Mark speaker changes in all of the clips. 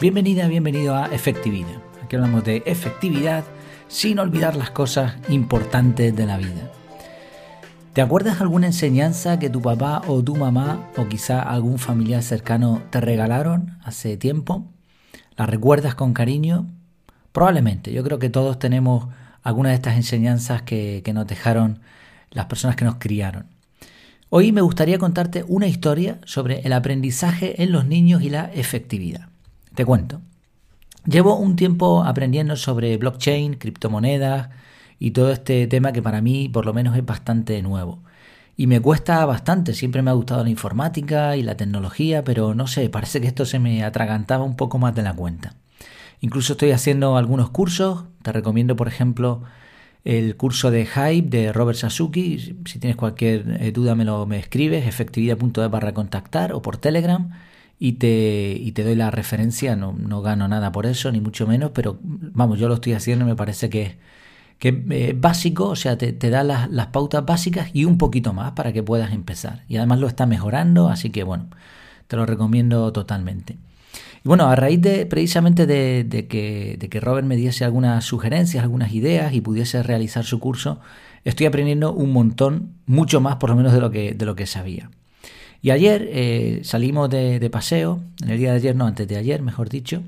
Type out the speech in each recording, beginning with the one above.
Speaker 1: Bienvenida, bienvenido a Efectividad. Aquí hablamos de efectividad sin olvidar las cosas importantes de la vida. ¿Te acuerdas alguna enseñanza que tu papá o tu mamá o quizá algún familiar cercano te regalaron hace tiempo? ¿La recuerdas con cariño? Probablemente, yo creo que todos tenemos alguna de estas enseñanzas que, que nos dejaron las personas que nos criaron. Hoy me gustaría contarte una historia sobre el aprendizaje en los niños y la efectividad. Te cuento. Llevo un tiempo aprendiendo sobre blockchain, criptomonedas y todo este tema que para mí por lo menos es bastante nuevo. Y me cuesta bastante, siempre me ha gustado la informática y la tecnología, pero no sé, parece que esto se me atragantaba un poco más de la cuenta. Incluso estoy haciendo algunos cursos, te recomiendo por ejemplo el curso de Hype de Robert Sasuki, si tienes cualquier eh, duda me lo me escribes, efectividad.es barra contactar o por Telegram y te, y te doy la referencia, no, no, gano nada por eso, ni mucho menos, pero vamos, yo lo estoy haciendo y me parece que, que es eh, básico, o sea, te, te da las, las, pautas básicas y un poquito más para que puedas empezar. Y además lo está mejorando, así que bueno, te lo recomiendo totalmente. Y bueno, a raíz de precisamente de, de, que, de que Robert me diese algunas sugerencias, algunas ideas y pudiese realizar su curso, estoy aprendiendo un montón, mucho más por lo menos de lo que, de lo que sabía. Y ayer eh, salimos de, paseo, en el día de ayer, no, antes de ayer, mejor dicho.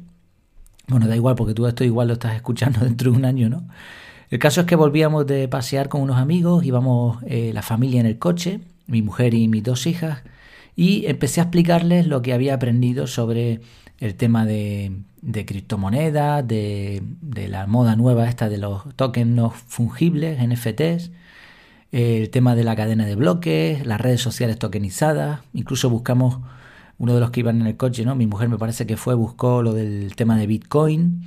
Speaker 1: Bueno, da igual, porque tú esto igual lo estás escuchando dentro de un año, ¿no? El caso es que volvíamos de pasear con unos amigos, íbamos eh, la familia en el coche, mi mujer y mis dos hijas, y empecé a explicarles lo que había aprendido sobre el tema de, criptomonedas, de, de, la moda nueva esta de los tokens no fungibles, NFTs, el tema de la cadena de bloques, las redes sociales tokenizadas, incluso buscamos uno de los que iban en el coche, ¿no? Mi mujer me parece que fue, buscó lo del tema de Bitcoin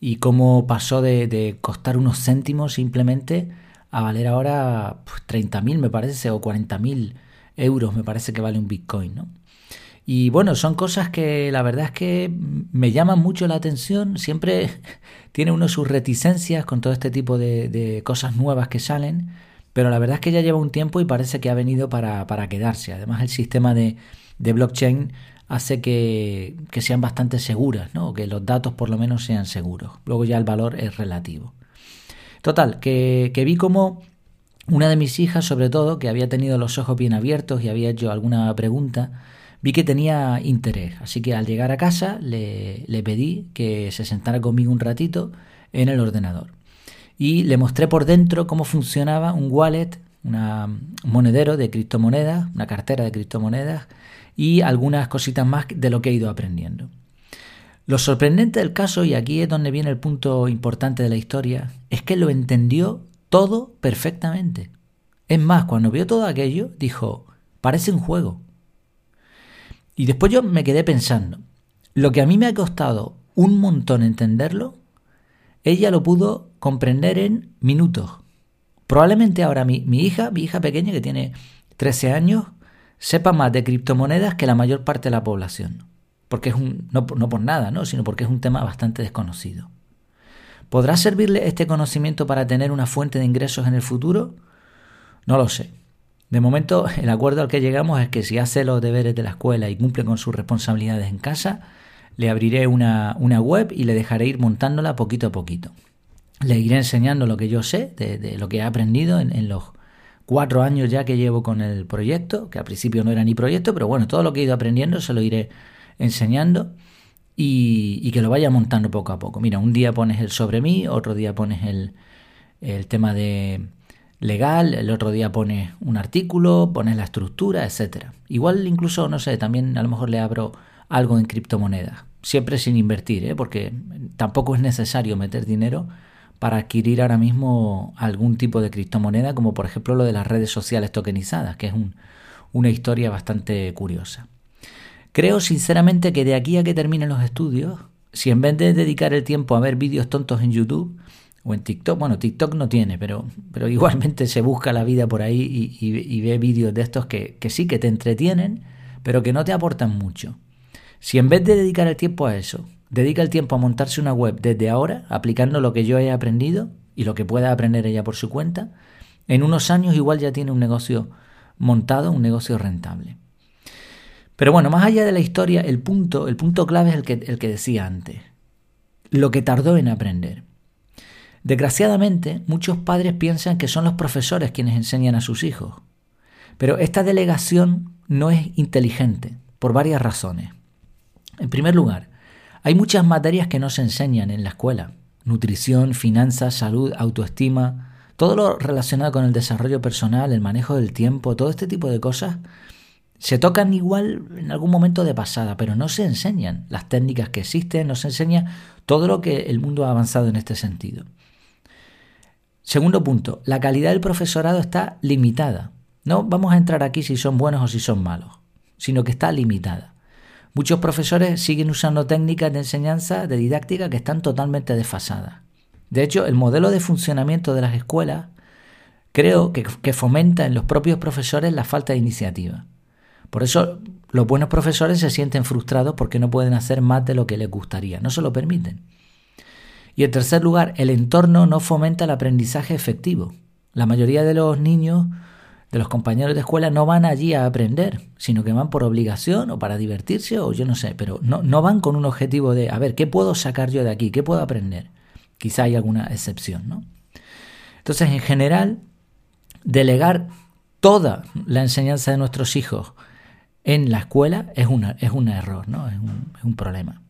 Speaker 1: y cómo pasó de, costar unos céntimos simplemente a valer ahora pues, 30.000 me parece o 40.000 euros me parece que vale un Bitcoin, ¿no? Y bueno, son cosas que la verdad es que me llaman mucho la atención. Siempre tiene uno sus reticencias con todo este tipo de, de cosas nuevas que salen pero la verdad es que ya lleva un tiempo y parece que ha venido para, para quedarse. Además, el sistema de, de blockchain hace que, que, sean bastante seguras, ¿no? que los datos por lo menos sean seguros. Luego ya el valor es relativo. Total, que, que vi como una de mis hijas, sobre todo, que había tenido los ojos bien abiertos y había hecho alguna pregunta, vi que tenía interés. Así que al llegar a casa le, le pedí que se sentara conmigo un ratito en el ordenador y le mostré por dentro cómo funcionaba un wallet, un monedero de criptomonedas, una cartera de criptomonedas y algunas cositas más de lo que he ido aprendiendo. Lo sorprendente del caso, y aquí es donde viene el punto importante de la historia, es que lo entendió todo perfectamente. Es más, cuando vio todo aquello, dijo, parece un juego. Y después yo me quedé pensando, lo que a mí me ha costado un montón entenderlo, ella lo pudo comprender en minutos. Probablemente ahora mi, hija, mi hija pequeña que tiene 13 años, sepa más de criptomonedas que la mayor parte de la población. Porque es un, no, no por nada, ¿no? sino porque es un tema bastante desconocido. ¿Podrá servirle este conocimiento para tener una fuente de ingresos en el futuro? No lo sé. De momento, el acuerdo al que llegamos es que si hace los deberes de la escuela y cumple con sus responsabilidades en casa, le abriré una, una web y le dejaré ir montándola poquito a poquito le iré enseñando lo que yo sé, de, lo que he aprendido en, los cuatro años ya que llevo con el proyecto, que al principio no era ni proyecto, pero bueno, todo lo que he ido aprendiendo se lo iré enseñando y, que lo vaya montando poco a poco. Mira, un día pones el sobre mí, otro día pones el, el tema de legal, el otro día pones un artículo, pones la estructura, etcétera. Igual incluso, no sé, también a lo mejor le abro algo en criptomonedas, siempre sin invertir, ¿eh? porque tampoco es necesario meter dinero para adquirir ahora mismo algún tipo de criptomoneda, como por ejemplo lo de las redes sociales tokenizadas, que es una historia bastante curiosa. Creo sinceramente que de aquí a que terminen los estudios, si en vez de dedicar el tiempo a ver vídeos tontos en YouTube o en TikTok, bueno, TikTok no tiene, pero, pero igualmente se busca la vida por ahí y, ve vídeos de estos que, que sí que te entretienen, pero que no te aportan mucho. Si en vez de dedicar el tiempo a eso, dedica el tiempo a montarse una web desde ahora, aplicando lo que yo he aprendido y lo que pueda aprender ella por su cuenta, en unos años igual ya tiene un negocio montado, un negocio rentable. Pero bueno, más allá de la historia, el punto, el punto clave es el que, el que decía antes. Lo que tardó en aprender. Desgraciadamente, muchos padres piensan que son los profesores quienes enseñan a sus hijos. Pero esta delegación no es inteligente, por varias razones. En primer lugar, hay muchas materias que no se enseñan en la escuela. Nutrición, finanzas, salud, autoestima, todo lo relacionado con el desarrollo personal, el manejo del tiempo, todo este tipo de cosas se tocan igual en algún momento de pasada, pero no se enseñan las técnicas que existen, no se enseña todo lo que el mundo ha avanzado en este sentido. Segundo punto, la calidad del profesorado está limitada. No vamos a entrar aquí si son buenos o si son malos, sino que está limitada. Muchos profesores siguen usando técnicas de enseñanza, de didáctica, que están totalmente desfasadas. De hecho, el modelo de funcionamiento de las escuelas creo que, fomenta en los propios profesores la falta de iniciativa. Por eso los buenos profesores se sienten frustrados porque no pueden hacer más de lo que les gustaría, no se lo permiten. Y en tercer lugar, el entorno no fomenta el aprendizaje efectivo. La mayoría de los niños, de los compañeros de escuela, no van allí a aprender, sino que van por obligación o para divertirse o yo no sé, pero no, no van con un objetivo de, a ver, ¿qué puedo sacar yo de aquí? ¿Qué puedo aprender? Quizá hay alguna excepción, ¿no? Entonces, en general, delegar toda la enseñanza de nuestros hijos en la escuela es, una, es un error, ¿no? es, un, es un problema.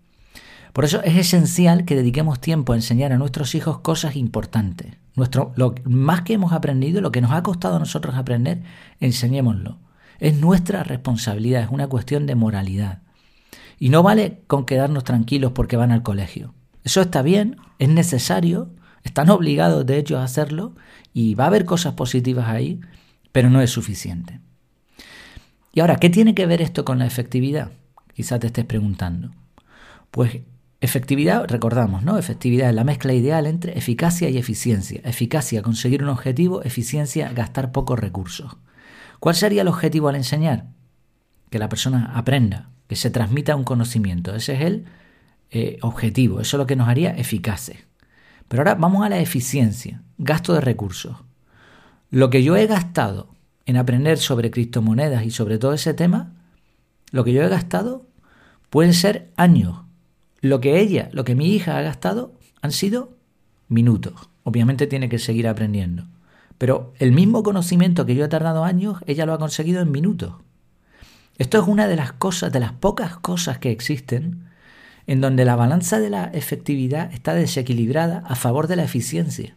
Speaker 1: Por eso es esencial que dediquemos tiempo a enseñar a nuestros hijos cosas importantes. Nuestro, lo más que hemos aprendido, lo que nos ha costado a nosotros aprender, enseñémoslo. Es nuestra responsabilidad, es una cuestión de moralidad. Y no vale con quedarnos tranquilos porque van al colegio. Eso está bien, es necesario, están obligados de hecho a hacerlo y va a haber cosas positivas ahí, pero no es suficiente. Y ahora, ¿qué tiene que ver esto con la efectividad? Quizás te estés preguntando. Pues efectividad, recordamos, ¿no? Efectividad es la mezcla ideal entre eficacia y eficiencia. Eficacia, conseguir un objetivo, eficiencia, gastar pocos recursos. ¿Cuál sería el objetivo al enseñar? Que la persona aprenda, que se transmita un conocimiento. Ese es el eh, objetivo, eso es lo que nos haría eficaces. Pero ahora vamos a la eficiencia, gasto de recursos. Lo que yo he gastado en aprender sobre criptomonedas y sobre todo ese tema, lo que yo he gastado pueden ser años. Lo que ella, lo que mi hija ha gastado han sido minutos. Obviamente tiene que seguir aprendiendo. Pero el mismo conocimiento que yo he tardado años, ella lo ha conseguido en minutos. Esto es una de las cosas, de las pocas cosas que existen en donde la balanza de la efectividad está desequilibrada a favor de la eficiencia.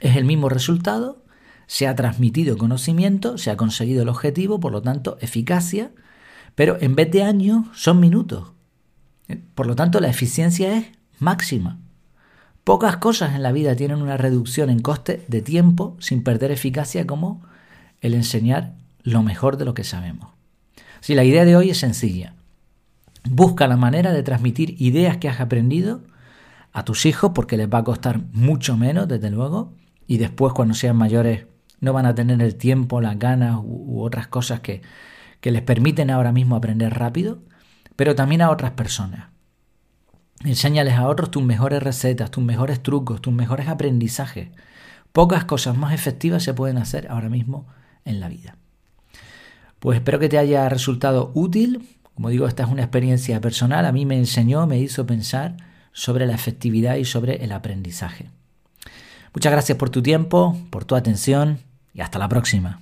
Speaker 1: Es el mismo resultado, se ha transmitido conocimiento, se ha conseguido el objetivo, por lo tanto, eficacia, pero en vez de años son minutos. Por lo tanto, la eficiencia es máxima. Pocas cosas en la vida tienen una reducción en coste de tiempo sin perder eficacia como el enseñar lo mejor de lo que sabemos. Si la idea de hoy es sencilla, busca la manera de transmitir ideas que has aprendido a tus hijos porque les va a costar mucho menos, desde luego, y después cuando sean mayores no van a tener el tiempo, las ganas u, otras cosas que, que les permiten ahora mismo aprender rápido, pero también a otras personas. Enséñales a otros tus mejores recetas, tus mejores trucos, tus mejores aprendizajes. Pocas cosas más efectivas se pueden hacer ahora mismo en la vida. Pues espero que te haya resultado útil. Como digo, esta es una experiencia personal. A mí me enseñó, me hizo pensar sobre la efectividad y sobre el aprendizaje. Muchas gracias por tu tiempo, por tu atención y hasta la próxima.